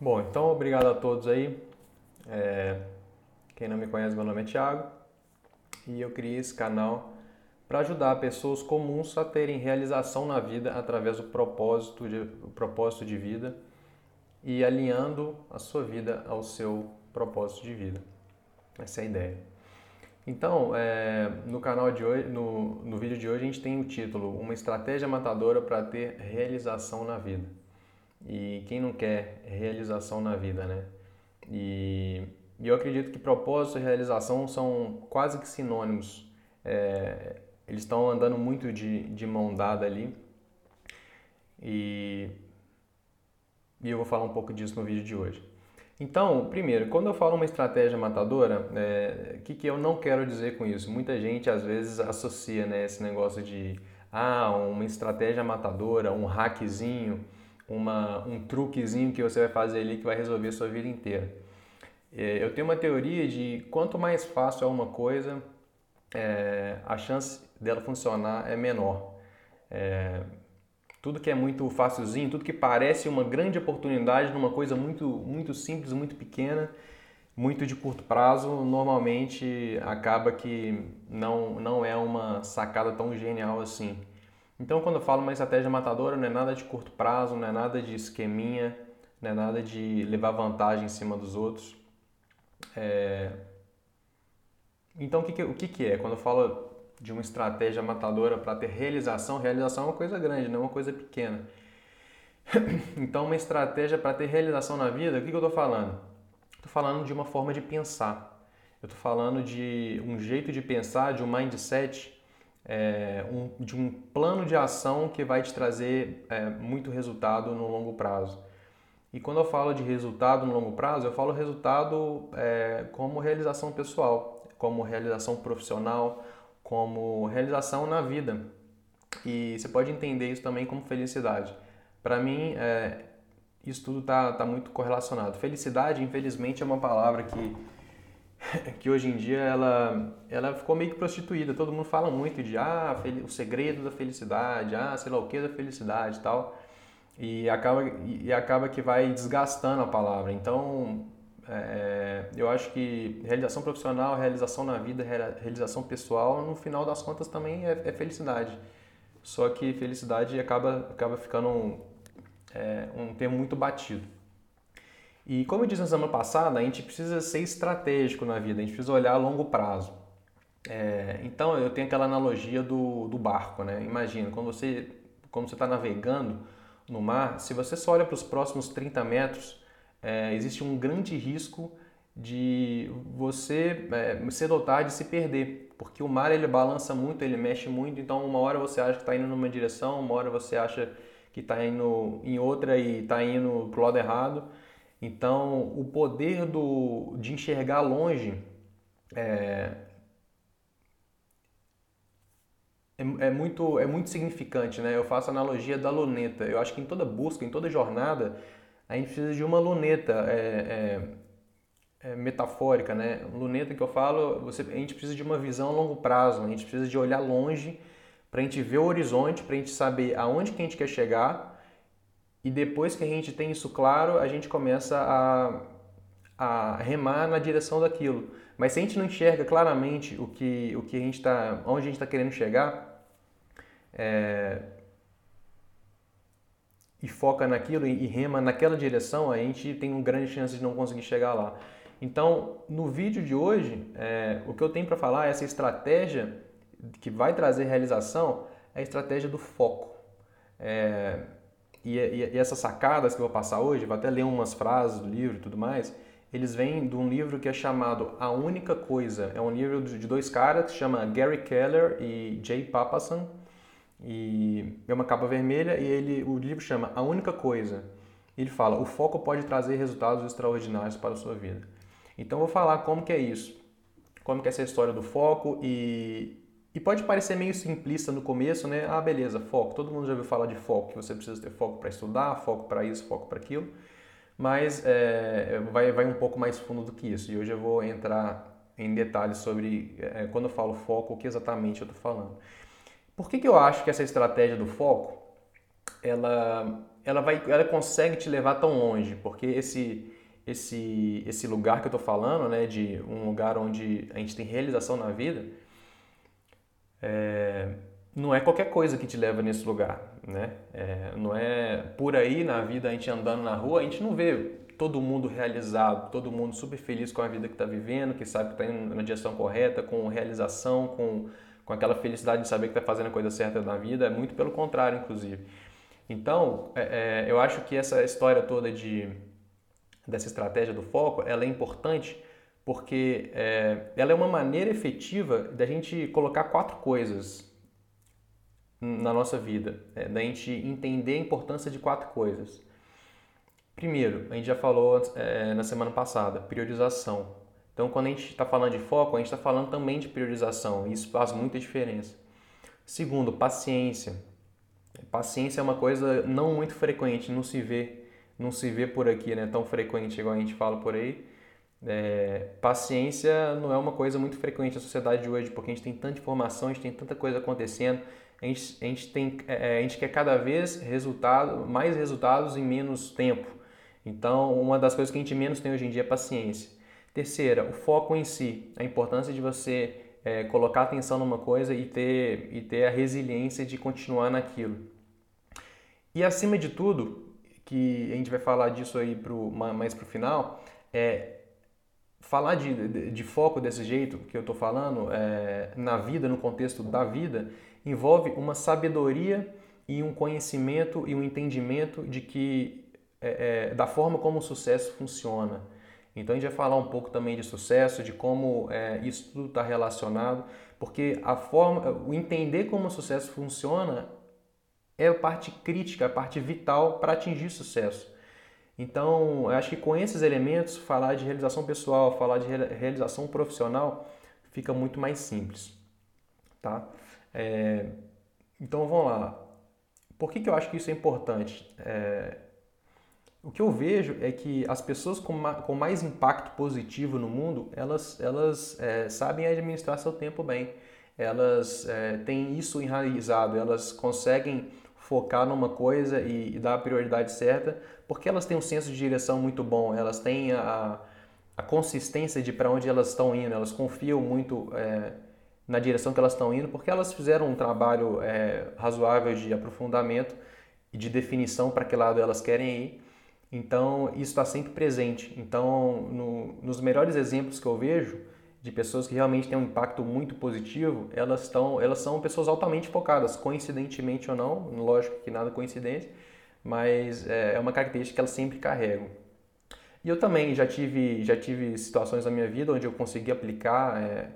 Bom, então obrigado a todos aí. É, quem não me conhece, meu nome é Thiago e eu criei esse canal para ajudar pessoas comuns a terem realização na vida através do propósito de, propósito de vida e alinhando a sua vida ao seu propósito de vida. Essa é a ideia. Então, é, no canal de hoje, no, no vídeo de hoje, a gente tem o título Uma estratégia matadora para ter realização na vida. E quem não quer realização na vida, né? E, eu acredito que propósito e realização são quase que sinônimos. É, eles estão andando muito de, de mão dada ali. E, e eu vou falar um pouco disso no vídeo de hoje. Então, primeiro, quando eu falo uma estratégia matadora, o é, que, que eu não quero dizer com isso? Muita gente às vezes associa né, esse negócio de ah, uma estratégia matadora, um hackzinho uma, um truquezinho que você vai fazer ali que vai resolver a sua vida inteira. É, eu tenho uma teoria de quanto mais fácil é uma coisa, é, a chance dela funcionar é menor. É, tudo que é muito facilzinho, tudo que parece uma grande oportunidade numa coisa muito, muito simples, muito pequena, muito de curto prazo, normalmente acaba que não, não é uma sacada tão genial assim. Então, quando eu falo uma estratégia matadora, não é nada de curto prazo, não é nada de esqueminha, não é nada de levar vantagem em cima dos outros. É... Então, o que, o que, que é? Quando eu falo de uma estratégia matadora para ter realização, realização é uma coisa grande, não é uma coisa pequena. Então, uma estratégia para ter realização na vida, o que, que eu estou falando? Estou falando de uma forma de pensar. Eu estou falando de um jeito de pensar, de um mindset é, um, de um plano de ação que vai te trazer é, muito resultado no longo prazo. E quando eu falo de resultado no longo prazo, eu falo resultado é, como realização pessoal, como realização profissional, como realização na vida. E você pode entender isso também como felicidade. Para mim, é, isso tudo está tá muito correlacionado. Felicidade, infelizmente, é uma palavra que que hoje em dia ela, ela ficou meio que prostituída. Todo mundo fala muito de ah, o segredo da felicidade, ah, sei lá o que da felicidade e tal. E acaba, e acaba que vai desgastando a palavra. Então, é, eu acho que realização profissional, realização na vida, realização pessoal, no final das contas também é, é felicidade. Só que felicidade acaba, acaba ficando um, é, um termo muito batido. E como eu disse na semana passada, a gente precisa ser estratégico na vida, a gente precisa olhar a longo prazo. É, então eu tenho aquela analogia do, do barco, né? Imagina, quando você quando você está navegando no mar, se você só olha para os próximos 30 metros, é, existe um grande risco de você é, cedo ou tarde se perder, porque o mar ele balança muito, ele mexe muito, então uma hora você acha que está indo numa direção, uma hora você acha que está indo em outra e está indo para o lado errado. Então, o poder do, de enxergar longe é, é, é, muito, é muito significante. Né? Eu faço analogia da luneta. Eu acho que em toda busca, em toda jornada, a gente precisa de uma luneta é, é, é metafórica. Né? Luneta que eu falo, você, a gente precisa de uma visão a longo prazo, a gente precisa de olhar longe para a gente ver o horizonte, para a gente saber aonde que a gente quer chegar e depois que a gente tem isso claro, a gente começa a, a remar na direção daquilo. Mas se a gente não enxerga claramente o que, o que a gente está, onde a gente está querendo chegar, é, e foca naquilo e, e rema naquela direção, a gente tem uma grande chance de não conseguir chegar lá. Então, no vídeo de hoje, é, o que eu tenho para falar é essa estratégia que vai trazer realização, é a estratégia do foco. É, e, e, e, essas sacadas que eu vou passar hoje, vou até ler umas frases do livro e tudo mais, eles vêm de um livro que é chamado A Única Coisa. É um livro de dois caras que se chama Gary Keller e Jay Papasan. E é uma capa vermelha e ele, o livro chama A Única Coisa. Ele fala, o foco pode trazer resultados extraordinários para a sua vida. Então eu vou falar como que é isso. Como que é essa história do foco e, e pode parecer meio simplista no começo, né? Ah, beleza, foco. Todo mundo já ouviu falar de foco, que você precisa ter foco para estudar, foco para isso, foco para aquilo. Mas é, vai, vai um pouco mais fundo do que isso. E hoje eu vou entrar em detalhes sobre, é, quando eu falo foco, o que exatamente eu estou falando. Por que, que eu acho que essa estratégia do foco ela, ela, vai, ela consegue te levar tão longe, porque esse, esse, esse lugar que eu estou falando, né, de um lugar onde a gente tem realização na vida, é, não é qualquer coisa que te leva nesse lugar, né? É, não é por aí na vida a gente andando na rua, a gente não vê todo mundo realizado, todo mundo super feliz com a vida que está vivendo, que sabe que está indo na direção correta, com realização, com, com aquela felicidade de saber que está fazendo a coisa certa na vida, é muito pelo contrário, inclusive. Então, é, é, eu acho que essa história toda de, dessa estratégia do foco, ela é importante porque é, ela é uma maneira efetiva da gente colocar quatro coisas na nossa vida, é, da gente entender a importância de quatro coisas. Primeiro, a gente já falou é, na semana passada, priorização. Então, quando a gente está falando de foco, a gente está falando também de priorização, e isso faz muita diferença. Segundo, paciência. Paciência é uma coisa não muito frequente, não se vê, não se vê por aqui, né? Tão frequente igual a gente fala por aí. É, paciência não é uma coisa muito frequente na sociedade de hoje, porque a gente tem tanta informação, a gente tem tanta coisa acontecendo, a gente, a gente, tem, é, é, a gente quer cada vez resultado, mais resultados em menos tempo. Então, uma das coisas que a gente menos tem hoje em dia é paciência. Terceira, o foco em si, a importância de você é, colocar atenção numa coisa e ter, e ter a resiliência de continuar naquilo. E acima de tudo, que a gente vai falar disso aí pro, mais para o final, é falar de, de, de, foco desse jeito que eu estou falando, é, na vida, no contexto da vida, envolve uma sabedoria e um conhecimento e um entendimento de que é, é, da forma como o sucesso funciona. Então a gente vai falar um pouco também de sucesso, de como é, isso tudo está relacionado, porque a forma, o entender como o sucesso funciona é a parte crítica, a parte vital para atingir sucesso. Então, eu acho que com esses elementos, falar de realização pessoal, falar de realização profissional, fica muito mais simples, tá? É, então, vamos lá. Por que, que eu acho que isso é importante? É, o que eu vejo é que as pessoas com, ma com mais impacto positivo no mundo, elas, elas é, sabem administrar seu tempo bem. Elas é, têm isso enraizado, elas conseguem focar numa coisa e, e, dar a prioridade certa, porque elas têm um senso de direção muito bom, elas têm a, a consistência de para onde elas estão indo, elas confiam muito é, na direção que elas estão indo, porque elas fizeram um trabalho é, razoável de aprofundamento e de definição para que lado elas querem ir. Então, isso está sempre presente. Então, no, nos melhores exemplos que eu vejo, de pessoas que realmente têm um impacto muito positivo, elas, estão, elas são pessoas altamente focadas, coincidentemente ou não, lógico que nada coincidência, mas é, é uma característica que elas sempre carregam. E eu também já tive, já tive situações na minha vida onde eu consegui aplicar é,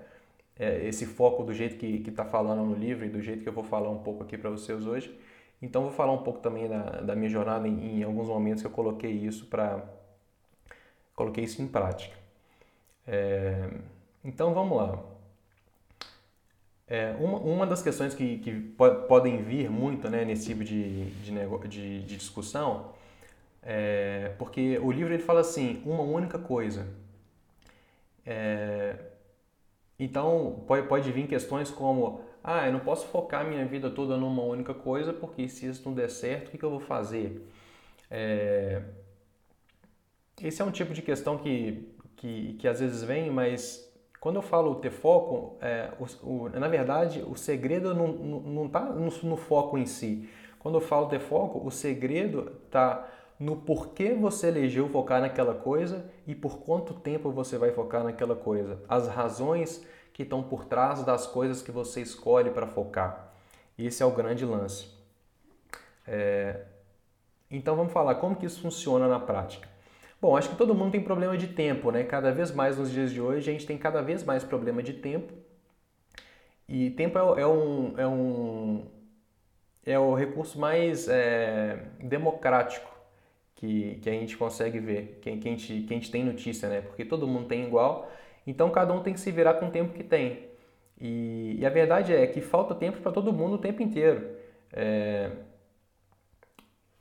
é, esse foco do jeito que está falando no livro e do jeito que eu vou falar um pouco aqui para vocês hoje. Então vou falar um pouco também da, da minha jornada em, em alguns momentos que eu coloquei isso para coloquei isso em prática. É, então vamos lá. É, uma, uma das questões que, que podem vir muito né, nesse tipo de, de, de, de discussão é porque o livro ele fala assim, uma única coisa. É, então pode, pode vir questões como, ah, eu não posso focar minha vida toda numa única coisa porque se isso não der certo, o que, que eu vou fazer? É, esse é um tipo de questão que, que, que às vezes vem, mas quando eu falo ter foco, é, o, o, na verdade, o segredo não está no, no, foco em si. Quando eu falo ter foco, o segredo está no porquê você elegeu focar naquela coisa e por quanto tempo você vai focar naquela coisa. As razões que estão por trás das coisas que você escolhe para focar. Esse é o grande lance. É... Então vamos falar como que isso funciona na prática. Bom, acho que todo mundo tem problema de tempo, né? Cada vez mais nos dias de hoje a gente tem cada vez mais problema de tempo. E tempo é, é um, é, um, é o recurso mais é, democrático que, que a gente consegue ver, que, que, a gente, que a gente tem notícia, né? Porque todo mundo tem igual, então cada um tem que se virar com o tempo que tem. E, e a verdade é que falta tempo para todo mundo o tempo inteiro. É,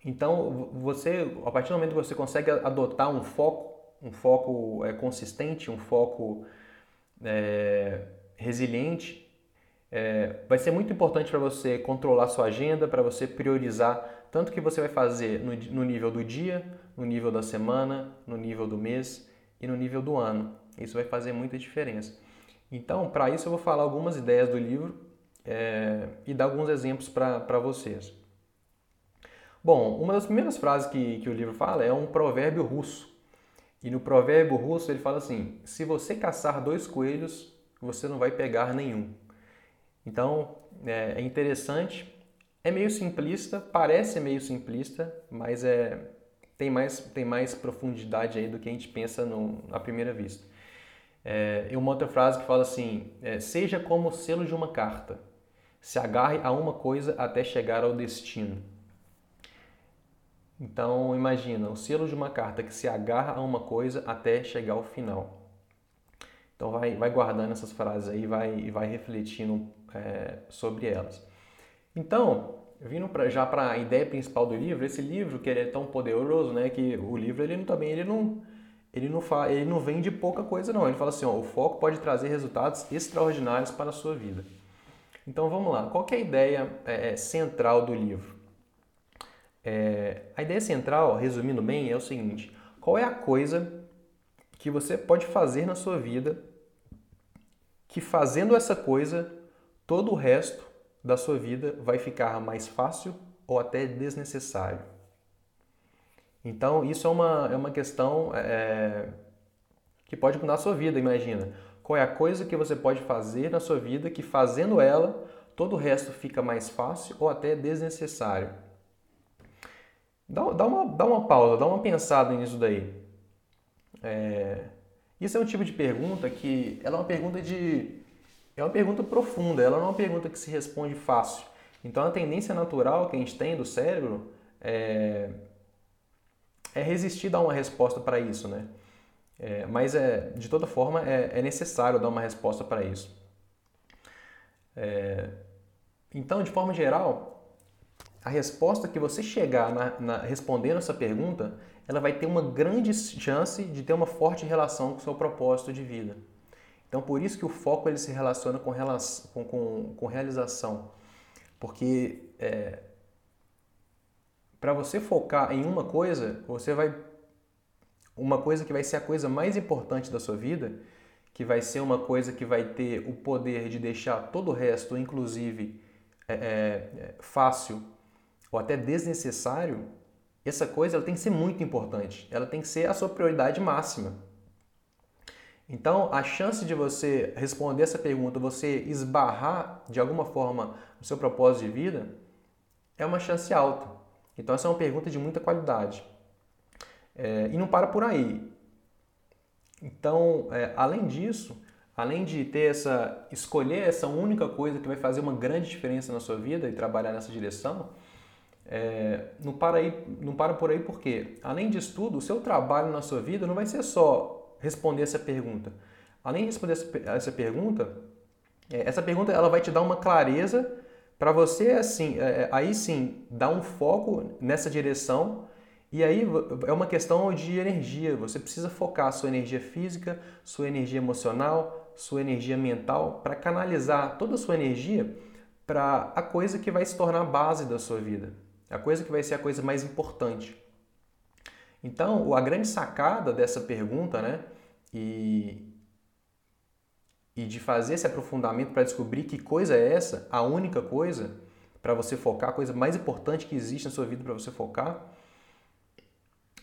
então, você, a partir do momento que você consegue adotar um foco, um foco é, consistente, um foco é, resiliente, é, vai ser muito importante para você controlar sua agenda, para você priorizar tanto que você vai fazer no, no nível do dia, no nível da semana, no nível do mês e no nível do ano. Isso vai fazer muita diferença. Então, para isso, eu vou falar algumas ideias do livro é, e dar alguns exemplos para vocês. Bom, uma das primeiras frases que, que o livro fala é um provérbio russo. E no provérbio russo ele fala assim: se você caçar dois coelhos, você não vai pegar nenhum. Então é, é interessante, é meio simplista, parece meio simplista, mas é tem mais tem mais profundidade aí do que a gente pensa no, à primeira vista. É, e uma outra frase que fala assim: é, seja como o selo de uma carta, se agarre a uma coisa até chegar ao destino. Então imagina o selo de uma carta que se agarra a uma coisa até chegar ao final. Então vai, vai guardando essas frases aí vai, e vai refletindo é, sobre elas. Então, vindo pra, já para a ideia principal do livro, esse livro que ele é tão poderoso, né, que o livro ele também ele não ele não, ele não vem de pouca coisa, não. Ele fala assim: ó, o foco pode trazer resultados extraordinários para a sua vida. Então vamos lá. Qual é a ideia é, é, central do livro? É, a ideia central, resumindo bem, é o seguinte: qual é a coisa que você pode fazer na sua vida que fazendo essa coisa, todo o resto da sua vida vai ficar mais fácil ou até desnecessário? Então, isso é uma, é uma questão é, que pode mudar a sua vida, imagina. Qual é a coisa que você pode fazer na sua vida que, fazendo ela, todo o resto fica mais fácil ou até desnecessário? Dá, dá, uma, dá uma pausa, dá uma pensada nisso daí. É, isso é um tipo de pergunta que ela é uma pergunta de é uma pergunta profunda, ela não é uma pergunta que se responde fácil. Então a tendência natural que a gente tem do cérebro é, é resistir a dar uma resposta para isso, né? É, mas é, de toda forma é, é, necessário dar uma resposta para isso. É, então, de forma geral, a resposta que você chegar na, na, respondendo essa pergunta, ela vai ter uma grande chance de ter uma forte relação com o seu propósito de vida. Então, por isso que o foco ele se relaciona com, com, com, com realização. Porque é, para você focar em uma coisa, você vai uma coisa que vai ser a coisa mais importante da sua vida, que vai ser uma coisa que vai ter o poder de deixar todo o resto, inclusive é, é, fácil ou até desnecessário, essa coisa ela tem que ser muito importante. Ela tem que ser a sua prioridade máxima. Então, a chance de você responder essa pergunta, você esbarrar de alguma forma no seu propósito de vida, é uma chance alta. Então, essa é uma pergunta de muita qualidade. É, e não para por aí. Então, é, além disso, além de ter essa escolher essa única coisa que vai fazer uma grande diferença na sua vida e trabalhar nessa direção, é, não, para aí, não para por aí porque, além disso tudo, o seu trabalho na sua vida não vai ser só responder essa pergunta. Além de responder essa, essa pergunta, é, essa pergunta ela vai te dar uma clareza para você, assim, é, é, aí sim, dar um foco nessa direção e aí é uma questão de energia. Você precisa focar sua energia física, sua energia emocional, sua energia mental para canalizar toda a sua energia para a coisa que vai se tornar a base da sua vida, a coisa que vai ser a coisa mais importante. Então, a grande sacada dessa pergunta, né, e, e de fazer esse aprofundamento para descobrir que coisa é essa, a única coisa para você focar, a coisa mais importante que existe na sua vida para você focar,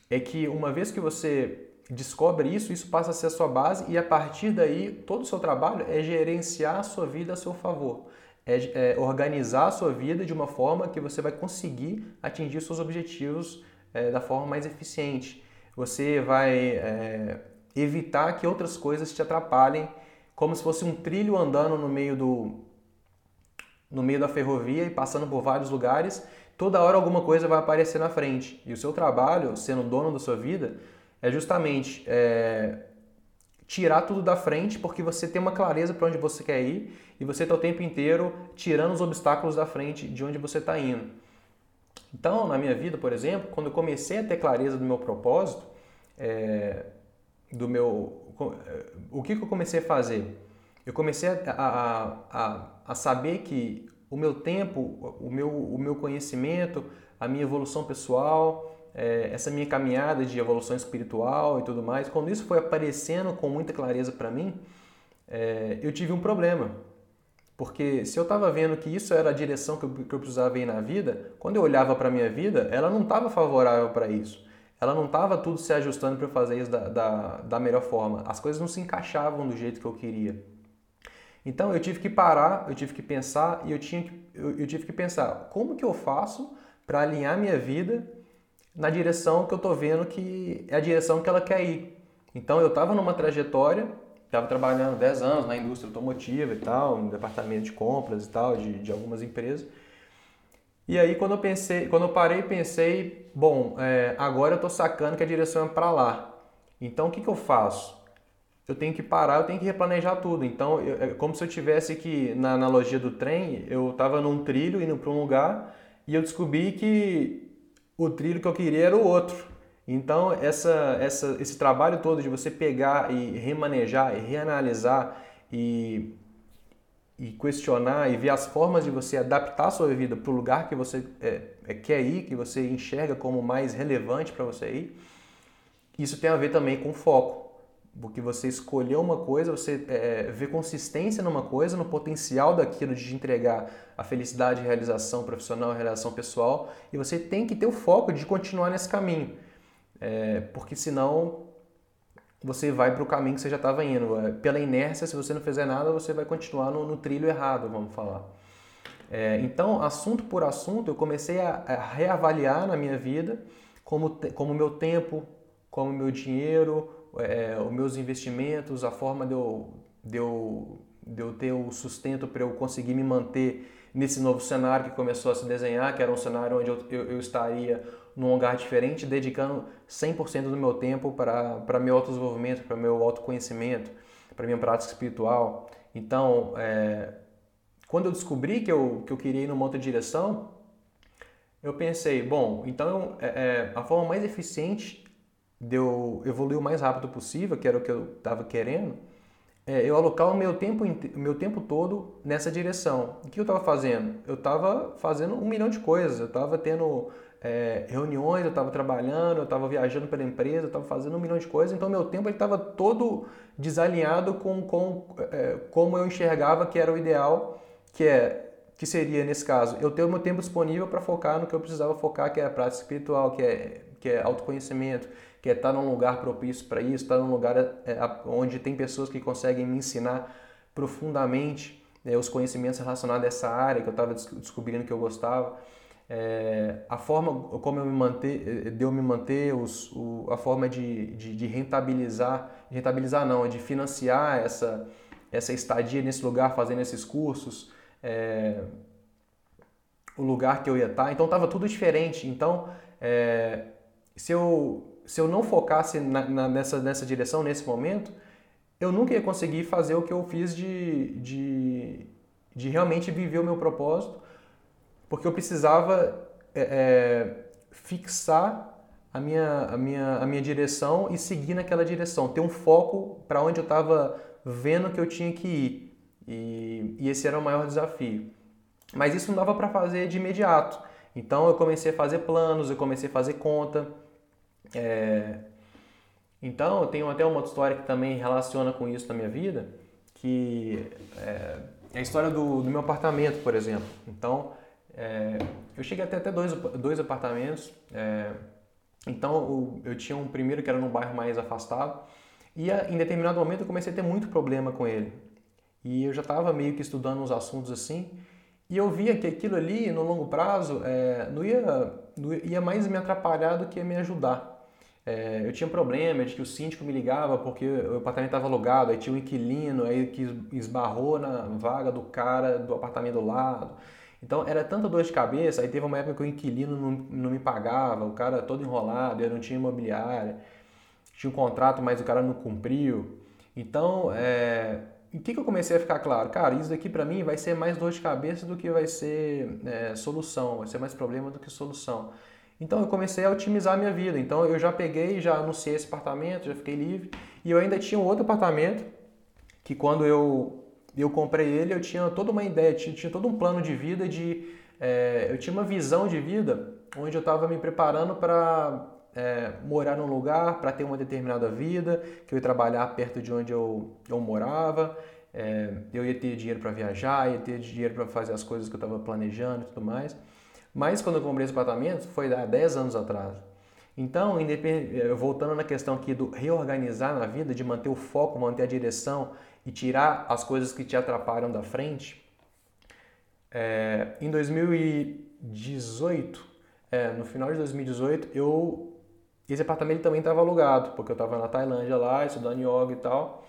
é que uma vez que você descobre isso, isso passa a ser a sua base e a partir daí todo o seu trabalho é gerenciar a sua vida a seu favor. É, é organizar a sua vida de uma forma que você vai conseguir atingir seus objetivos é, da forma mais eficiente. Você vai é, evitar que outras coisas te atrapalhem como se fosse um trilho andando no meio do no meio da ferrovia e passando por vários lugares, toda hora alguma coisa vai aparecer na frente. E o seu trabalho, sendo dono da sua vida, é justamente é, tirar tudo da frente, porque você tem uma clareza para onde você quer ir e você está o tempo inteiro tirando os obstáculos da frente de onde você está indo. Então, na minha vida, por exemplo, quando eu comecei a ter clareza do meu propósito, é, do meu é, o que, que eu comecei a fazer? Eu comecei a, a, a, a saber que o meu tempo, o meu, o meu conhecimento, a minha evolução pessoal, é, essa minha caminhada de evolução espiritual e tudo mais, quando isso foi aparecendo com muita clareza para mim, é, eu tive um problema. Porque se eu estava vendo que isso era a direção que eu, que eu precisava ir na vida, quando eu olhava para a minha vida, ela não estava favorável para isso. Ela não estava tudo se ajustando para eu fazer isso da, da, da melhor forma. As coisas não se encaixavam do jeito que eu queria. Então eu tive que parar, eu tive que pensar e eu, tinha que, eu, eu tive que pensar como que eu faço para alinhar minha vida na direção que eu estou vendo que é a direção que ela quer ir. Então eu estava numa trajetória estava trabalhando 10 anos na indústria automotiva e tal, no departamento de compras e tal, de, de algumas empresas. E aí quando eu pensei, quando eu parei pensei, bom, é, agora eu estou sacando que a direção é para lá. Então o que, que eu faço? Eu tenho que parar, eu tenho que replanejar tudo. Então eu, é como se eu tivesse que, na analogia do trem, eu estava num trilho indo para um lugar e eu descobri que o trilho que eu queria era o outro. Então, essa, essa, esse trabalho todo de você pegar e remanejar e reanalisar e, e questionar e ver as formas de você adaptar a sua vida para o lugar que você é, é, quer ir, que você enxerga como mais relevante para você ir, isso tem a ver também com foco. Porque você escolheu uma coisa, você é, vê consistência numa coisa, no potencial daquilo de te entregar a felicidade, a realização profissional, a realização pessoal, e você tem que ter o foco de continuar nesse caminho é, porque senão você vai para o caminho que você já estava indo. É, pela inércia, se você não fizer nada, você vai continuar no, no trilho errado, vamos falar. É, então, assunto por assunto, eu comecei a, a reavaliar na minha vida como, como meu tempo, como meu dinheiro, é, os meus investimentos, a forma de eu, de eu, de eu ter o sustento para eu conseguir me manter nesse novo cenário que começou a se desenhar, que era um cenário onde eu, eu, eu estaria num lugar diferente, dedicando 100% do meu tempo para, meu autodesenvolvimento, para meu autoconhecimento, para minha prática espiritual. Então, é, quando eu descobri que eu, que eu queria ir numa outra direção, eu pensei, bom, então é, é, a forma mais eficiente de eu evoluir o mais rápido possível, que era o que eu estava querendo, é eu alocar o meu tempo, meu tempo todo nessa direção. O que eu estava fazendo? Eu estava fazendo um milhão de coisas, eu estava tendo é, reuniões, eu estava trabalhando, eu estava viajando pela empresa, eu estava fazendo um milhão de coisas, então meu tempo estava todo desalinhado com, com é, como eu enxergava que era o ideal, que é que seria nesse caso eu ter o meu tempo disponível para focar no que eu precisava focar, que é a prática espiritual, que é que é autoconhecimento, que é estar num lugar propício para isso, estar num lugar é, onde tem pessoas que conseguem me ensinar profundamente é, os conhecimentos relacionados a essa área que eu estava descobrindo que eu gostava é, a forma como eu me manter, de eu me manter, os, o, a forma de, de, de, rentabilizar, rentabilizar não, de financiar essa, essa estadia nesse lugar, fazendo esses cursos, é, o lugar que eu ia estar. Então estava tudo diferente. Então, é, se, eu, se eu não focasse na, na, nessa, nessa direção, nesse momento, eu nunca ia conseguir fazer o que eu fiz de, de, de realmente viver o meu propósito porque eu precisava é, é, fixar a minha, a, minha, a minha direção e seguir naquela direção, ter um foco para onde eu estava vendo que eu tinha que ir. E, e esse era o maior desafio. Mas isso não dava para fazer de imediato. Então eu comecei a fazer planos, eu comecei a fazer conta. É... Então eu tenho até uma história que também relaciona com isso na minha vida, que é, é a história do, do meu apartamento, por exemplo. Então é, eu cheguei até até dois, dois apartamentos. É, então eu, eu tinha um primeiro que era num bairro mais afastado e em determinado momento eu comecei a ter muito problema com ele. E eu já estava meio que estudando uns assuntos assim e eu via que aquilo ali no longo prazo é, não, ia, não ia mais me atrapalhar do que me ajudar. É, eu tinha problema de que o síndico me ligava porque o apartamento estava alugado, aí tinha um inquilino aí que esbarrou na vaga do cara do apartamento do lado. Então era tanta dor de cabeça, aí teve uma época que o inquilino não, não me pagava, o cara todo enrolado, eu não tinha imobiliária, tinha um contrato, mas o cara não cumpriu. Então, é, o que, que eu comecei a ficar claro? Cara, isso daqui para mim vai ser mais dor de cabeça do que vai ser é, solução, vai ser mais problema do que solução. Então eu comecei a otimizar a minha vida. Então eu já peguei, já anunciei esse apartamento, já fiquei livre. E eu ainda tinha um outro apartamento que quando eu eu comprei ele, eu tinha toda uma ideia, tinha, tinha todo um plano de vida de. É, eu tinha uma visão de vida onde eu estava me preparando para é, morar num lugar, para ter uma determinada vida, que eu ia trabalhar perto de onde eu, eu morava, é, eu ia ter dinheiro para viajar, ia ter dinheiro para fazer as coisas que eu estava planejando e tudo mais. Mas quando eu comprei esse apartamento, foi há 10 anos atrás. Então, voltando na questão aqui do reorganizar na vida, de manter o foco, manter a direção e tirar as coisas que te atrapalham da frente, é, em 2018, é, no final de 2018, eu esse apartamento também estava alugado, porque eu estava na Tailândia lá, estudando yoga e tal.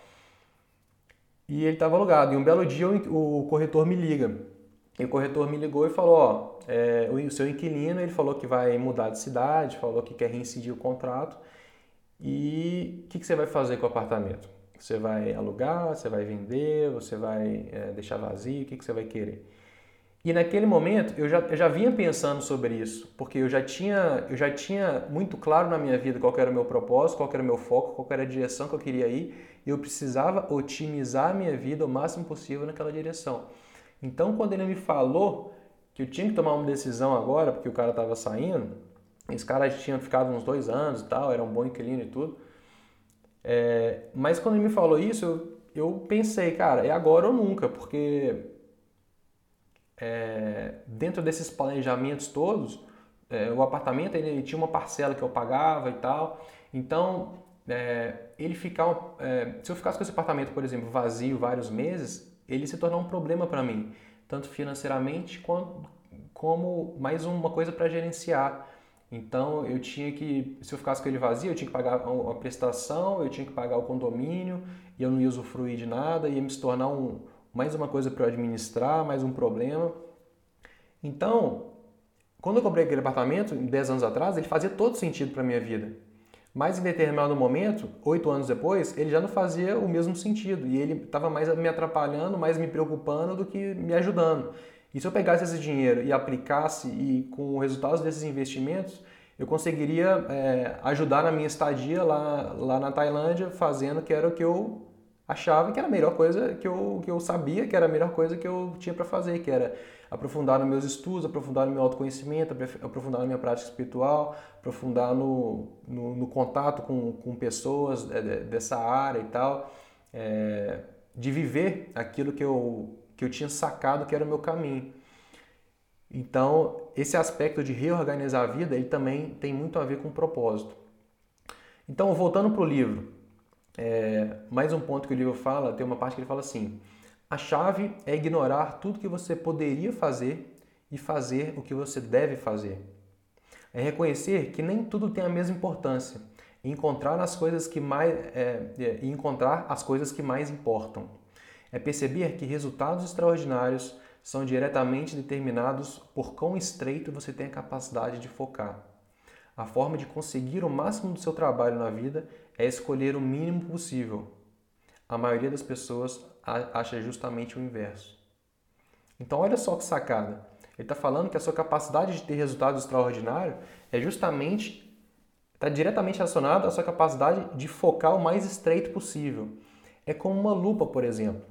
E ele estava alugado. E um belo dia o, corretor me liga. E o corretor me ligou e falou, ó, é, o seu inquilino, ele falou que vai mudar de cidade, falou que quer reincidir o contrato. E o que, que você vai fazer com o apartamento? Você vai alugar, você vai vender, você vai é, deixar vazio, o que, que você vai querer? E naquele momento eu já, eu já vinha pensando sobre isso, porque eu já, tinha, eu já tinha muito claro na minha vida qual era o meu propósito, qual era o meu foco, qual era a direção que eu queria ir, e eu precisava otimizar a minha vida o máximo possível naquela direção. Então, quando ele me falou que eu tinha que tomar uma decisão agora, porque o cara estava saindo, esse cara tinha ficado uns dois anos e tal, era um bom inquilino e tudo, é, mas quando ele me falou isso, eu, eu pensei, cara, é agora ou nunca, porque é, dentro desses planejamentos todos, é, o apartamento ele tinha uma parcela que eu pagava e tal. Então, é, ele ficar, é, se eu ficasse com esse apartamento, por exemplo, vazio vários meses, ele se tornar um problema para mim, tanto financeiramente quanto, como mais uma coisa para gerenciar. Então eu tinha que, se eu ficasse com ele vazio, eu tinha que pagar a prestação, eu tinha que pagar o condomínio, e eu não ia usufruir de nada, ia me tornar um, mais uma coisa para eu administrar, mais um problema. Então, quando eu comprei aquele apartamento, 10 anos atrás, ele fazia todo sentido para minha vida. Mas em determinado momento, oito anos depois, ele já não fazia o mesmo sentido. E ele estava mais me atrapalhando, mais me preocupando do que me ajudando. E se eu pegasse esse dinheiro e aplicasse, e com os resultados desses investimentos, eu conseguiria é, ajudar na minha estadia lá, lá na Tailândia, fazendo que era o que eu achava que era a melhor coisa que eu, que eu sabia, que era a melhor coisa que eu tinha para fazer, que era aprofundar nos meus estudos, aprofundar no meu autoconhecimento, aprofundar na minha prática espiritual, aprofundar no, no, no contato com, com pessoas dessa área e tal, é, de viver aquilo que eu, que eu tinha sacado que era o meu caminho. Então, esse aspecto de reorganizar a vida, ele também tem muito a ver com propósito. Então, voltando para o livro, é, mais um ponto que o livro fala, tem uma parte que ele fala assim: a chave é ignorar tudo que você poderia fazer e fazer o que você deve fazer. É reconhecer que nem tudo tem a mesma importância encontrar as coisas que mais é, é, encontrar as coisas que mais importam. É perceber que resultados extraordinários são diretamente determinados por quão estreito você tem a capacidade de focar. A forma de conseguir o máximo do seu trabalho na vida é escolher o mínimo possível. A maioria das pessoas acha justamente o inverso. Então, olha só que sacada. Ele está falando que a sua capacidade de ter resultados extraordinários é justamente está diretamente relacionado à sua capacidade de focar o mais estreito possível. É como uma lupa, por exemplo.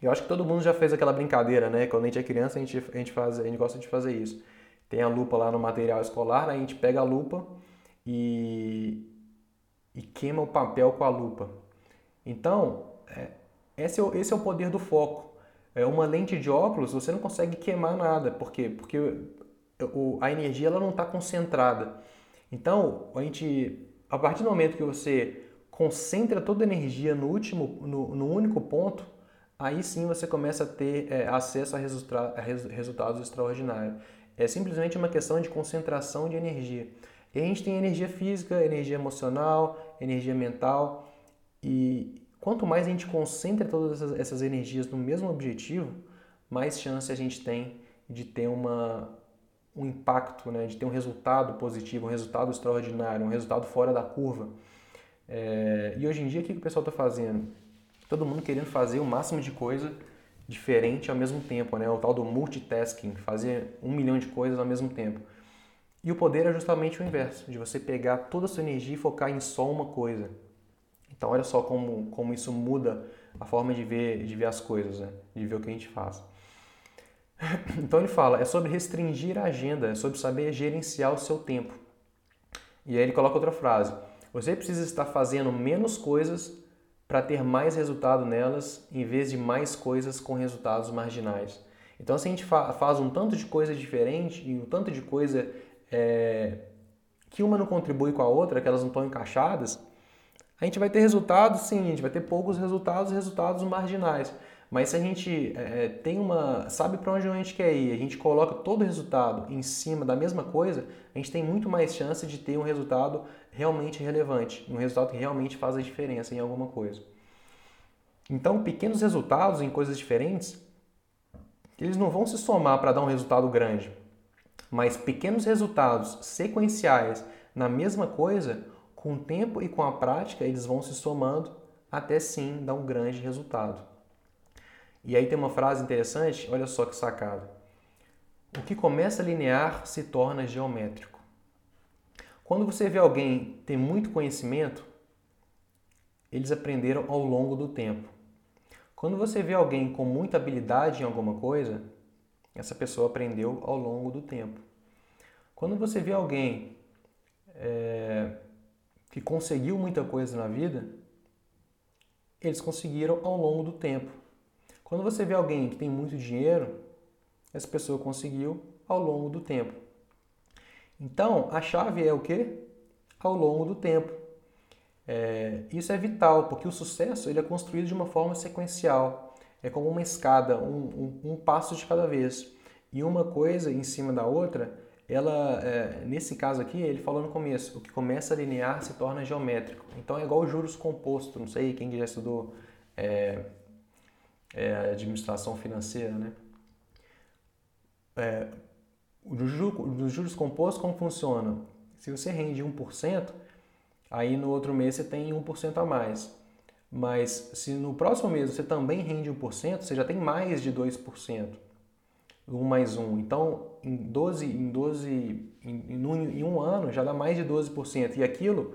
Eu acho que todo mundo já fez aquela brincadeira, né? Quando a gente é criança, a gente, a gente, faz, a gente gosta de fazer isso. Tem a lupa lá no material escolar, né? a gente pega a lupa e, e queima o papel com a lupa. Então, é, esse, é, esse é o poder do foco. É uma lente de óculos, você não consegue queimar nada. Por quê? Porque o, a energia ela não está concentrada. Então, a gente, a partir do momento que você concentra toda a energia no último, no, no único ponto, aí sim você começa a ter é, acesso a, resulta a resultados extraordinários. É simplesmente uma questão de concentração de energia. E a gente tem energia física, energia emocional, energia mental. E quanto mais a gente concentra todas essas energias no mesmo objetivo, mais chance a gente tem de ter uma, um impacto, né? de ter um resultado positivo, um resultado extraordinário, um resultado fora da curva. É, e hoje em dia, o que, que o pessoal está fazendo? Todo mundo querendo fazer o máximo de coisa diferente ao mesmo tempo, né? o tal do multitasking, fazer um milhão de coisas ao mesmo tempo. E o poder é justamente o inverso, de você pegar toda a sua energia e focar em só uma coisa. Então olha só como, como isso muda a forma de ver, de ver as coisas, né? de ver o que a gente faz. Então ele fala, é sobre restringir a agenda, é sobre saber gerenciar o seu tempo. E aí ele coloca outra frase: você precisa estar fazendo menos coisas para ter mais resultado nelas, em vez de mais coisas com resultados marginais. Então, se a gente fa faz um tanto de coisa diferente e um tanto de coisa é, que uma não contribui com a outra, que elas não estão encaixadas, a gente vai ter resultados, sim, a gente vai ter poucos resultados, resultados marginais. Mas se a gente é, tem uma. sabe para onde a gente quer ir, a gente coloca todo o resultado em cima da mesma coisa, a gente tem muito mais chance de ter um resultado realmente relevante, um resultado que realmente faz a diferença em alguma coisa. Então, pequenos resultados em coisas diferentes, eles não vão se somar para dar um resultado grande, mas pequenos resultados sequenciais na mesma coisa, com o tempo e com a prática, eles vão se somando até sim dar um grande resultado. E aí tem uma frase interessante, olha só que sacada. O que começa linear se torna geométrico. Quando você vê alguém ter muito conhecimento, eles aprenderam ao longo do tempo. Quando você vê alguém com muita habilidade em alguma coisa, essa pessoa aprendeu ao longo do tempo. Quando você vê alguém é, que conseguiu muita coisa na vida, eles conseguiram ao longo do tempo. Quando você vê alguém que tem muito dinheiro, essa pessoa conseguiu ao longo do tempo. Então, a chave é o que? Ao longo do tempo. É, isso é vital, porque o sucesso ele é construído de uma forma sequencial. É como uma escada, um, um, um passo de cada vez. E uma coisa em cima da outra, ela, é, nesse caso aqui, ele falou no começo, o que começa linear se torna geométrico. Então é igual juros composto, não sei quem já estudou é, é, administração financeira, né? É, os juros compostos, como funciona? Se você rende 1%, aí no outro mês você tem 1% a mais. Mas se no próximo mês você também rende 1%, você já tem mais de 2%. 1 mais 1. Então, em 12, em 12 em, em, um ano já dá mais de 12%. E aquilo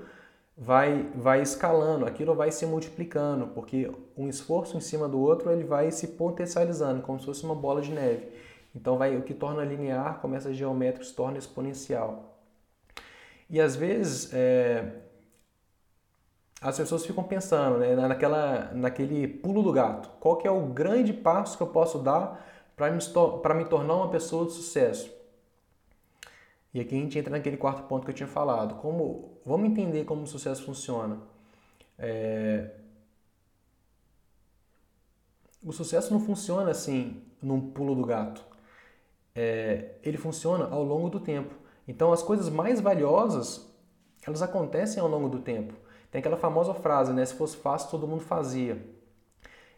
vai, vai escalando, aquilo vai se multiplicando, porque um esforço em cima do outro ele vai se potencializando, como se fosse uma bola de neve. Então vai, o que torna linear começa geométrico, se torna exponencial. E às vezes é, as pessoas ficam pensando né, naquela, naquele pulo do gato. Qual que é o grande passo que eu posso dar para me, me tornar uma pessoa de sucesso? E aqui a gente entra naquele quarto ponto que eu tinha falado. Como, vamos entender como o sucesso funciona. É, o sucesso não funciona assim num pulo do gato. É, ele funciona ao longo do tempo. Então as coisas mais valiosas elas acontecem ao longo do tempo. Tem aquela famosa frase, né? Se fosse fácil, todo mundo fazia.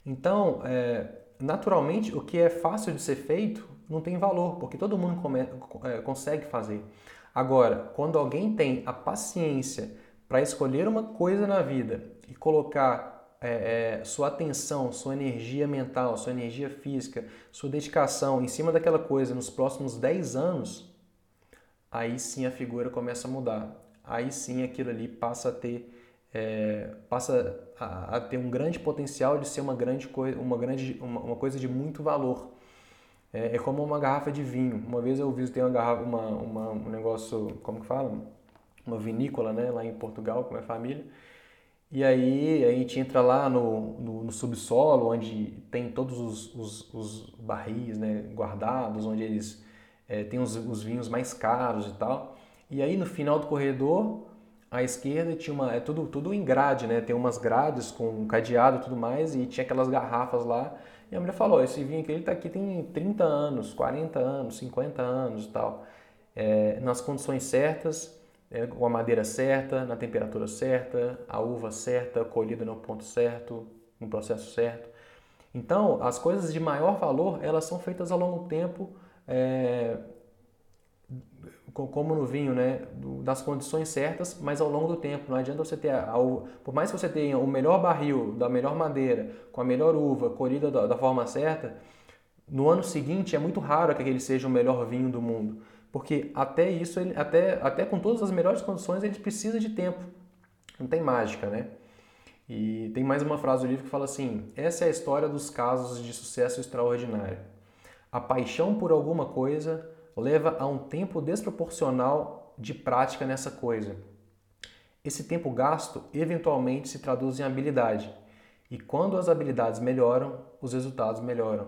Então, é, naturalmente, o que é fácil de ser feito não tem valor, porque todo mundo come, é, consegue fazer. Agora, quando alguém tem a paciência para escolher uma coisa na vida e colocar é, é, sua atenção, sua energia mental, sua energia física, sua dedicação em cima daquela coisa nos próximos 10 anos, aí sim a figura começa a mudar. Aí sim aquilo ali passa a ter, é, passa a, a, ter um grande potencial de ser uma grande, coisa, uma, grande uma, uma coisa de muito valor. É, é, como uma garrafa de vinho. Uma vez eu visitei uma garrafa, uma, uma, um negócio, como que fala? Uma vinícola, né, lá em Portugal com a minha família. E aí a gente entra lá no, no, no subsolo, onde tem todos os, os, os, barris né, guardados, onde eles é, têm os, os vinhos mais caros e tal. E aí no final do corredor, à esquerda tinha uma. É tudo, tudo em grade, né? Tem umas grades com um cadeado e tudo mais, e tinha aquelas garrafas lá e a mulher falou: esse vinho aqui, ele tá aqui tem 30 anos, 40 anos, 50 anos e tal. É, nas condições certas, é, com a madeira certa, na temperatura certa, a uva certa, colhida no ponto certo, no processo certo. Então, as coisas de maior valor, elas são feitas a longo tempo, é, como no vinho, né, das condições certas, mas ao longo do tempo. Não adianta você ter, por mais que você tenha o melhor barril, da melhor madeira, com a melhor uva, colhida da, da forma certa, no ano seguinte é muito raro que aquele seja o melhor vinho do mundo, porque até isso, ele, até, até com todas as melhores condições, ele precisa de tempo. Não tem mágica, né? E tem mais uma frase do livro que fala assim: essa é a história dos casos de sucesso extraordinário. a paixão por alguma coisa leva a um tempo desproporcional de prática nessa coisa. Esse tempo gasto eventualmente se traduz em habilidade, e quando as habilidades melhoram, os resultados melhoram.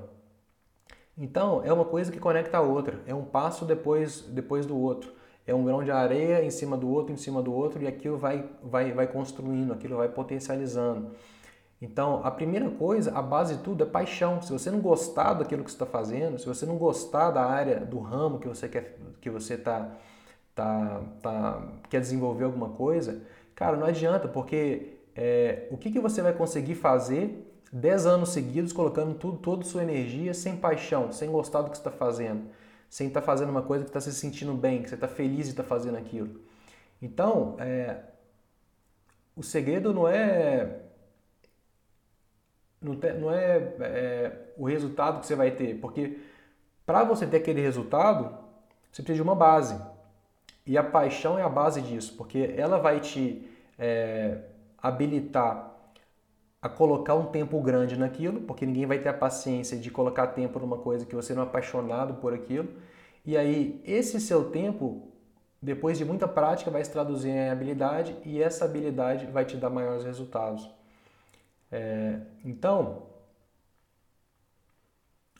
Então, é uma coisa que conecta a outra, é um passo depois, depois do outro. É um grão de areia em cima do outro, em cima do outro, e aquilo vai, vai, vai construindo, aquilo vai potencializando. Então, a primeira coisa, a base de tudo é paixão. Se você não gostar daquilo que você está fazendo, se você não gostar da área, do ramo que você quer, que você tá, tá, tá, quer desenvolver alguma coisa, cara, não adianta, porque é, o que, que você vai conseguir fazer 10 anos seguidos colocando tudo, toda a sua energia sem paixão, sem gostar do que você está fazendo, sem estar tá fazendo uma coisa que está se sentindo bem, que você está feliz de estar tá fazendo aquilo. Então, é, o segredo não é não, te, não é, é, o resultado que você vai ter, porque para você ter aquele resultado, você precisa de uma base. E a paixão é a base disso, porque ela vai te é, habilitar a colocar um tempo grande naquilo, porque ninguém vai ter a paciência de colocar tempo numa coisa que você não é apaixonado por aquilo. E aí, esse seu tempo, depois de muita prática, vai se traduzir em habilidade e essa habilidade vai te dar maiores resultados. É, então,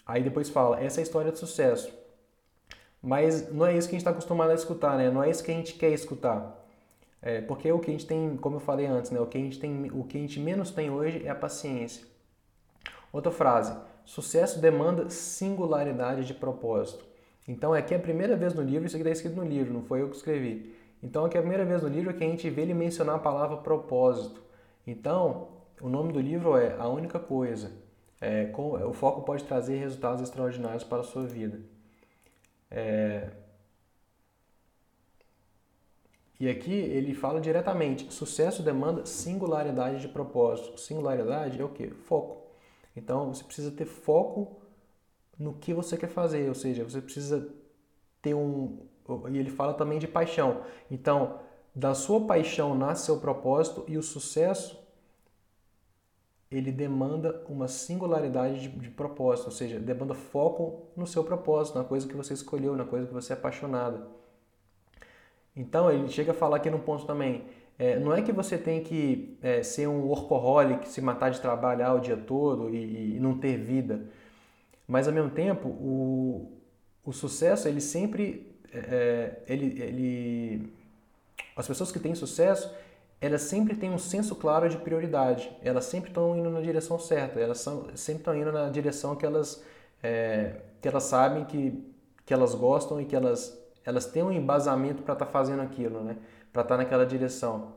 aí depois fala, essa é a história de sucesso. Mas não é isso que a gente está acostumado a escutar, né? Não é isso que a gente quer escutar. É, porque o que a gente tem, como eu falei antes, né? o, que a gente tem, o que a gente menos tem hoje é a paciência. Outra frase: sucesso demanda singularidade de propósito. Então, aqui é a primeira vez no livro, isso aqui está escrito no livro, não foi eu que escrevi. Então, aqui é a primeira vez no livro que a gente vê ele mencionar a palavra propósito. Então, o nome do livro é A Única Coisa. É, com, o foco pode trazer resultados extraordinários para a sua vida. É, e aqui ele fala diretamente: sucesso demanda singularidade de propósito. Singularidade é o que? Foco. Então você precisa ter foco no que você quer fazer, ou seja, você precisa ter um. E ele fala também de paixão. Então, da sua paixão nasce seu propósito e o sucesso ele demanda uma singularidade de, de, propósito, ou seja, demanda foco no seu propósito, na coisa que você escolheu, na coisa que você é apaixonada. Então ele chega a falar aqui num ponto também, é, não é que você tem que é, ser um workaholic, se matar de trabalhar o dia todo e, e não ter vida, mas ao mesmo tempo o, o sucesso ele sempre é, é ele, ele as pessoas que têm sucesso elas sempre têm um senso claro de prioridade, elas sempre estão indo na direção certa, elas são, sempre estão indo na direção que elas, é, que elas sabem que, que elas gostam e que elas elas têm um embasamento para estar tá fazendo aquilo, né? para estar tá naquela direção.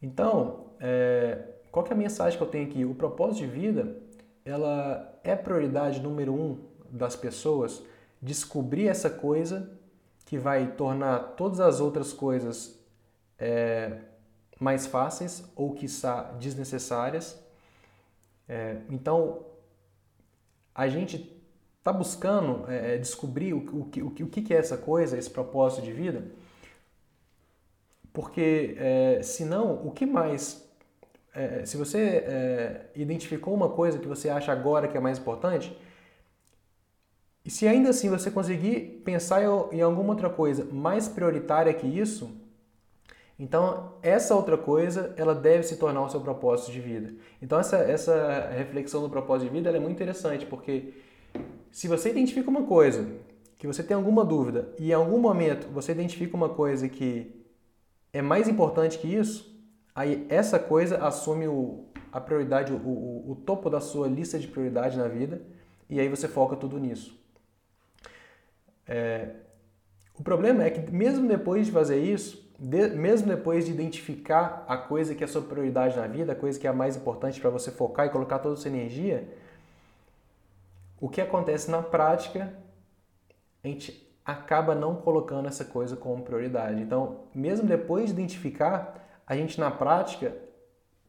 Então, é, qual que é a mensagem que eu tenho aqui? O propósito de vida, ela é prioridade número um das pessoas descobrir essa coisa que vai tornar todas as outras coisas é, mais fáceis ou quiçá desnecessárias. É, então, a gente está buscando é, é, descobrir o, o, o, o que é essa coisa, esse propósito de vida, porque é, senão, o que mais. É, se você é, identificou uma coisa que você acha agora que é mais importante, e se ainda assim você conseguir pensar em alguma outra coisa mais prioritária que isso, então essa outra coisa ela deve se tornar o seu propósito de vida. Então essa, essa reflexão do propósito de vida é muito interessante porque se você identifica uma coisa, que você tem alguma dúvida, e em algum momento você identifica uma coisa que é mais importante que isso, aí essa coisa assume o, a prioridade, o, o, o topo da sua lista de prioridades na vida, e aí você foca tudo nisso. É, o problema é que mesmo depois de fazer isso, de, mesmo depois de identificar a coisa que é a sua prioridade na vida, a coisa que é a mais importante para você focar e colocar toda a sua energia, o que acontece na prática, a gente acaba não colocando essa coisa como prioridade. Então, mesmo depois de identificar, a gente na prática,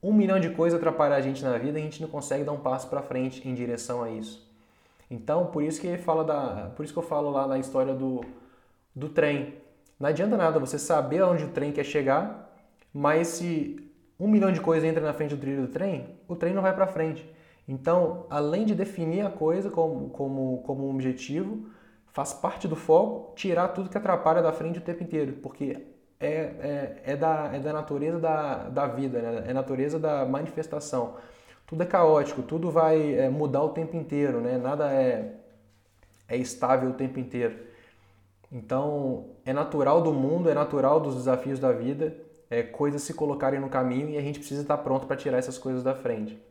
um milhão de coisas atrapalham a gente na vida e a gente não consegue dar um passo para frente em direção a isso. Então, por isso que fala da, por isso que eu falo lá na história do, do trem. Não adianta nada você saber onde o trem quer chegar, mas se um milhão de coisas entra na frente do trilho do trem, o trem não vai para frente. Então, além de definir a coisa como, como, como um objetivo, faz parte do foco tirar tudo que atrapalha da frente o tempo inteiro, porque é, é, é, da, é da natureza da, da vida, né? é natureza da manifestação. Tudo é caótico, tudo vai é, mudar o tempo inteiro, né? nada é, é estável o tempo inteiro. Então, é natural do mundo, é natural dos desafios da vida, é, coisas se colocarem no caminho e a gente precisa estar pronto para tirar essas coisas da frente.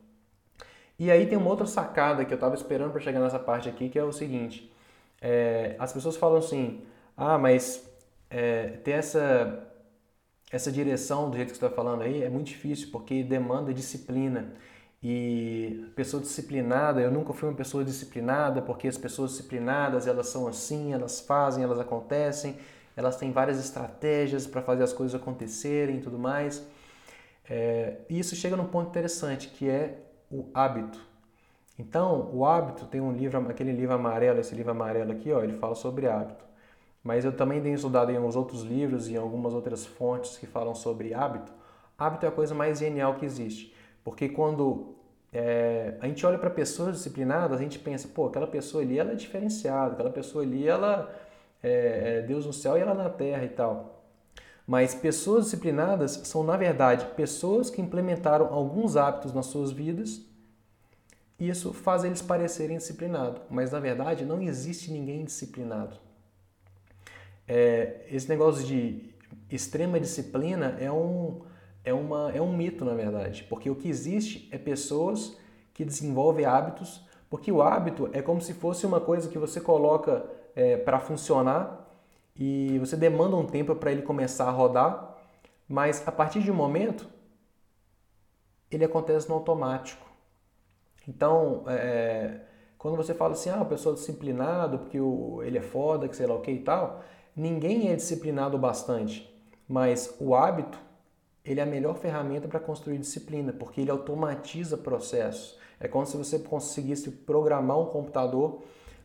E aí tem uma outra sacada que eu estava esperando para chegar nessa parte aqui, que é o seguinte: é, as pessoas falam assim, ah, mas é, ter essa essa direção do jeito que você está falando aí é muito difícil porque demanda disciplina e pessoa disciplinada eu nunca fui uma pessoa disciplinada porque as pessoas disciplinadas elas são assim elas fazem elas acontecem elas têm várias estratégias para fazer as coisas acontecerem e tudo mais é, e isso chega num ponto interessante que é o hábito. Então, o hábito tem um livro, aquele livro amarelo, esse livro amarelo aqui, ó, ele fala sobre hábito. Mas eu também tenho estudado em alguns outros livros e em algumas outras fontes que falam sobre hábito. Hábito é a coisa mais genial que existe, porque quando é, a gente olha para pessoas disciplinadas, a gente pensa, pô, aquela pessoa ali ela é diferenciada, aquela pessoa ali ela é, é Deus no céu e ela na terra e tal. Mas pessoas disciplinadas são, na verdade, pessoas que implementaram alguns hábitos nas suas vidas e isso faz eles parecerem disciplinados. Mas, na verdade, não existe ninguém disciplinado. É, esse negócio de extrema disciplina é um, é, uma, é um mito, na verdade. Porque o que existe é pessoas que desenvolvem hábitos, porque o hábito é como se fosse uma coisa que você coloca é, para funcionar e você demanda um tempo para ele começar a rodar, mas a partir de um momento ele acontece no automático. Então, é, quando você fala assim, ah, a pessoa é disciplinado porque o, ele é foda, que sei lá o que e tal, ninguém é disciplinado bastante, mas o hábito ele é a melhor ferramenta para construir disciplina, porque ele automatiza processos. É como se você conseguisse programar um computador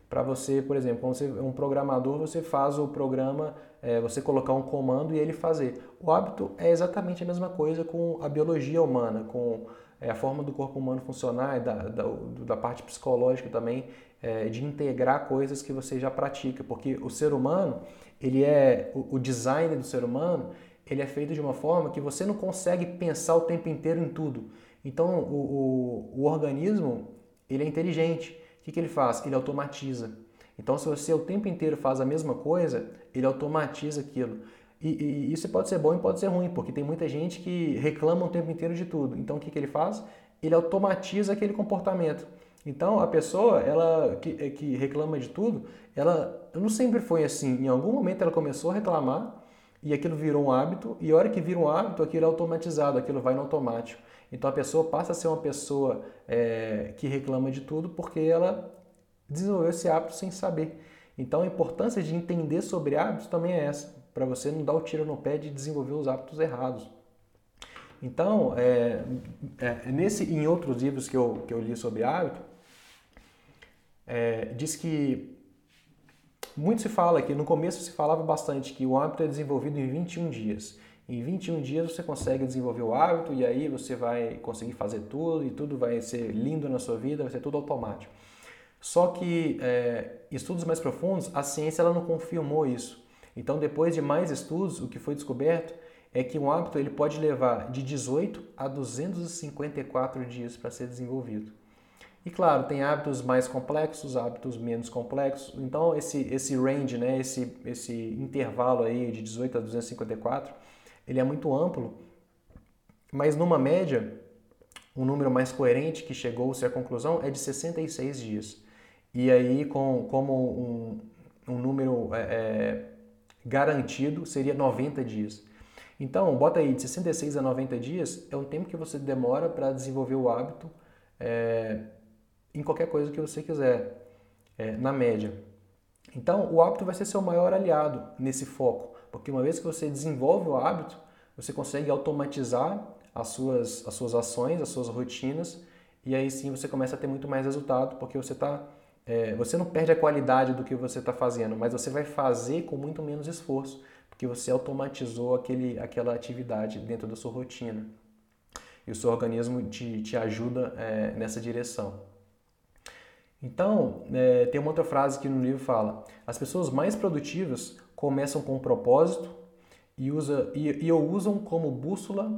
para você, por exemplo, você é um programador, você faz o programa, é, você colocar um comando e ele fazer. O hábito é exatamente a mesma coisa com a biologia humana, com é, a forma do corpo humano funcionar, da, da, da parte psicológica também, é, de integrar coisas que você já pratica, porque o ser humano, ele é o, o design do ser humano, ele é feito de uma forma que você não consegue pensar o tempo inteiro em tudo. Então, o, o, o organismo, ele é inteligente. O que, que ele faz? Ele automatiza. Então, se você o tempo inteiro faz a mesma coisa, ele automatiza aquilo. E, e, isso pode ser bom e pode ser ruim, porque tem muita gente que reclama o tempo inteiro de tudo. Então, o que, que ele faz? Ele automatiza aquele comportamento. Então, a pessoa ela que, é, que reclama de tudo, ela não sempre foi assim. Em algum momento ela começou a reclamar e aquilo virou um hábito, e a hora que vira um hábito, aquilo é automatizado, aquilo vai no automático. Então a pessoa passa a ser uma pessoa é, que reclama de tudo porque ela desenvolveu esse hábito sem saber. Então a importância de entender sobre hábitos também é essa, para você não dar o tiro no pé de desenvolver os hábitos errados. Então, é, é, nesse em outros livros que eu, que eu li sobre hábito, é, diz que muito se fala que no começo se falava bastante que o hábito é desenvolvido em 21 dias. Em 21 dias você consegue desenvolver o hábito e aí você vai conseguir fazer tudo e tudo vai ser lindo na sua vida, vai ser tudo automático. Só que é, estudos mais profundos, a ciência ela não confirmou isso. Então, depois de mais estudos, o que foi descoberto é que um hábito ele pode levar de 18 a 254 dias para ser desenvolvido. E claro, tem hábitos mais complexos, hábitos menos complexos. Então, esse, esse range, né, esse, esse intervalo aí de 18 a 254, ele é muito amplo, mas numa média, um número mais coerente que chegou-se à conclusão é de 66 dias. E aí, com, como um, um número é, é, garantido, seria 90 dias. Então, bota aí, de 66 a 90 dias é o tempo que você demora para desenvolver o hábito é, em qualquer coisa que você quiser, é, na média. Então, o hábito vai ser seu maior aliado nesse foco. Porque uma vez que você desenvolve o hábito, você consegue automatizar as suas, as suas ações, as suas rotinas, e aí sim você começa a ter muito mais resultado, porque você tá, é, você não perde a qualidade do que você está fazendo, mas você vai fazer com muito menos esforço, porque você automatizou aquele, aquela atividade dentro da sua rotina. e o seu organismo te, te ajuda é, nessa direção. Então, é, tem uma outra frase que no livro fala: as pessoas mais produtivas começam com um propósito e, usa, e, e o usam como bússola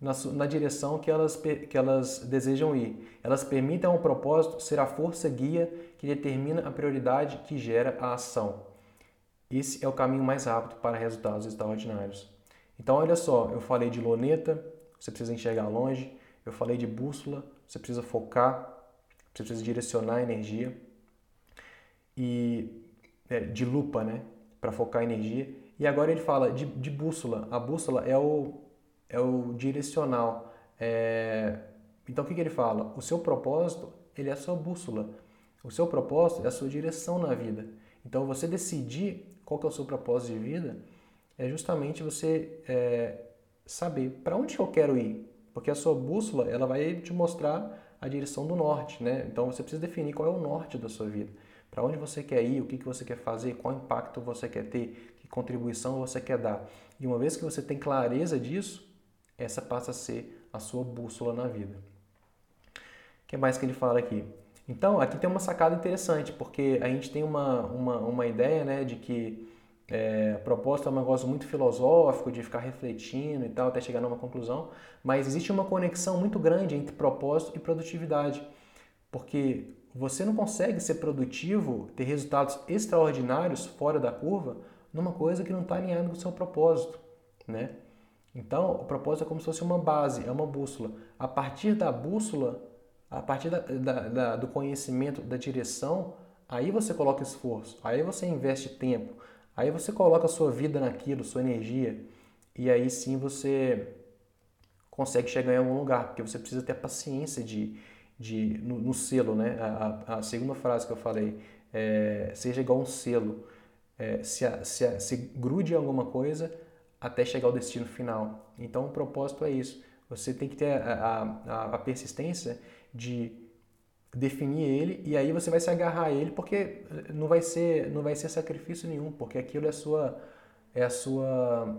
na, na, direção que elas, que elas desejam ir. Elas permitem ao propósito ser a força guia que determina a prioridade que gera a ação. Esse é o caminho mais rápido para resultados extraordinários. Então, olha só, eu falei de loneta, você precisa enxergar longe. Eu falei de bússola, você precisa focar, você precisa direcionar a energia. E é, de lupa, né? Para focar a energia. E agora ele fala de, de bússola. A bússola é o, é o direcional. É... Então o que, que ele fala? O seu propósito, ele é a sua bússola. O seu propósito é a sua direção na vida. Então você decidir qual que é o seu propósito de vida é justamente você é, saber para onde eu quero ir, porque a sua bússola ela vai te mostrar a direção do norte, né? Então você precisa definir qual é o norte da sua vida, para onde você quer ir, o que, que você quer fazer, qual impacto você quer ter, que contribuição você quer dar. E uma vez que você tem clareza disso, essa passa a ser a sua bússola na vida. O que mais que ele fala aqui? Então, aqui tem uma sacada interessante, porque a gente tem uma, uma, uma ideia né, de que é, propósito é um negócio muito filosófico, de ficar refletindo e tal, até chegar numa conclusão, mas existe uma conexão muito grande entre propósito e produtividade, porque você não consegue ser produtivo, ter resultados extraordinários fora da curva, numa coisa que não está alinhada com o seu propósito, né? Então, o propósito é como se fosse uma base, é uma bússola. A partir da bússola, a partir da, da, da, do conhecimento, da direção, aí você coloca esforço, aí você investe tempo, Aí você coloca a sua vida naquilo, sua energia, e aí sim você consegue chegar em algum lugar, porque você precisa ter paciência de, de no, no selo, né? A, a, segunda frase que eu falei, é, seja igual um selo, é, se, a, se, a, se grude em alguma coisa até chegar ao destino final. Então o propósito é isso. Você tem que ter a, a, a persistência de definir ele e aí você vai se agarrar a ele porque não vai ser não vai ser sacrifício nenhum porque aquilo é a sua é a sua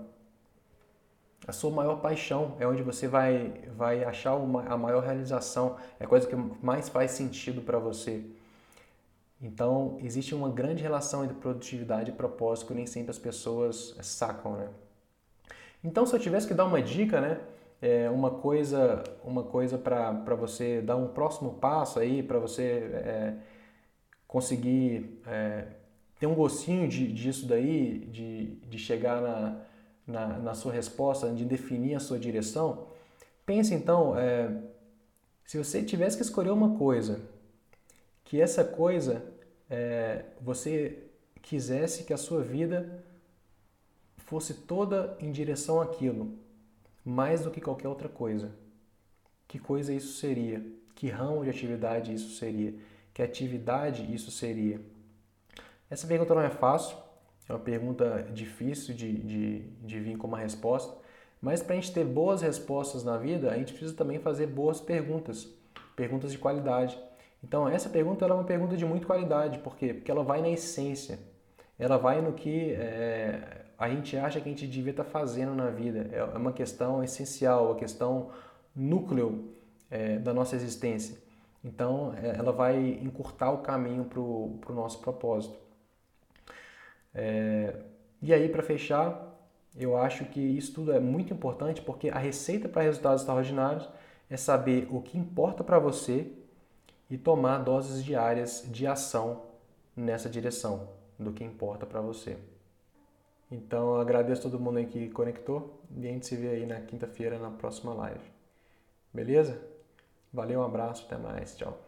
a sua maior paixão é onde você vai vai achar uma, a maior realização é a coisa que mais faz sentido para você. Então existe uma grande relação entre produtividade e propósito que nem sempre as pessoas sacam né? Então se eu tivesse que dar uma dica né é, uma coisa, uma coisa para você dar um próximo passo aí, para você é, conseguir é, ter um gostinho de, disso daí, de, de chegar na, na, na, sua resposta, de definir a sua direção, pense então, é, se você tivesse que escolher uma coisa, que essa coisa é, você quisesse que a sua vida fosse toda em direção àquilo, mais do que qualquer outra coisa. Que coisa isso seria? Que ramo de atividade isso seria? Que atividade isso seria? Essa pergunta não é fácil, é uma pergunta difícil de, de, de vir com uma resposta, mas para a gente ter boas respostas na vida, a gente precisa também fazer boas perguntas, perguntas de qualidade. Então, essa pergunta é uma pergunta de muita qualidade, por quê? Porque ela vai na essência, ela vai no que é, a gente acha que a gente devia estar fazendo na vida. É, é uma questão essencial, uma questão núcleo é, da nossa existência. Então, é, ela vai encurtar o caminho para o nosso propósito. É, e aí, para fechar, eu acho que isso tudo é muito importante porque a receita para resultados extraordinários é saber o que importa para você e tomar doses diárias de ação nessa direção do que importa para você. Então agradeço todo mundo aí que conectou e a gente se vê aí na quinta-feira na próxima live. Beleza? Valeu, um abraço, até mais, tchau.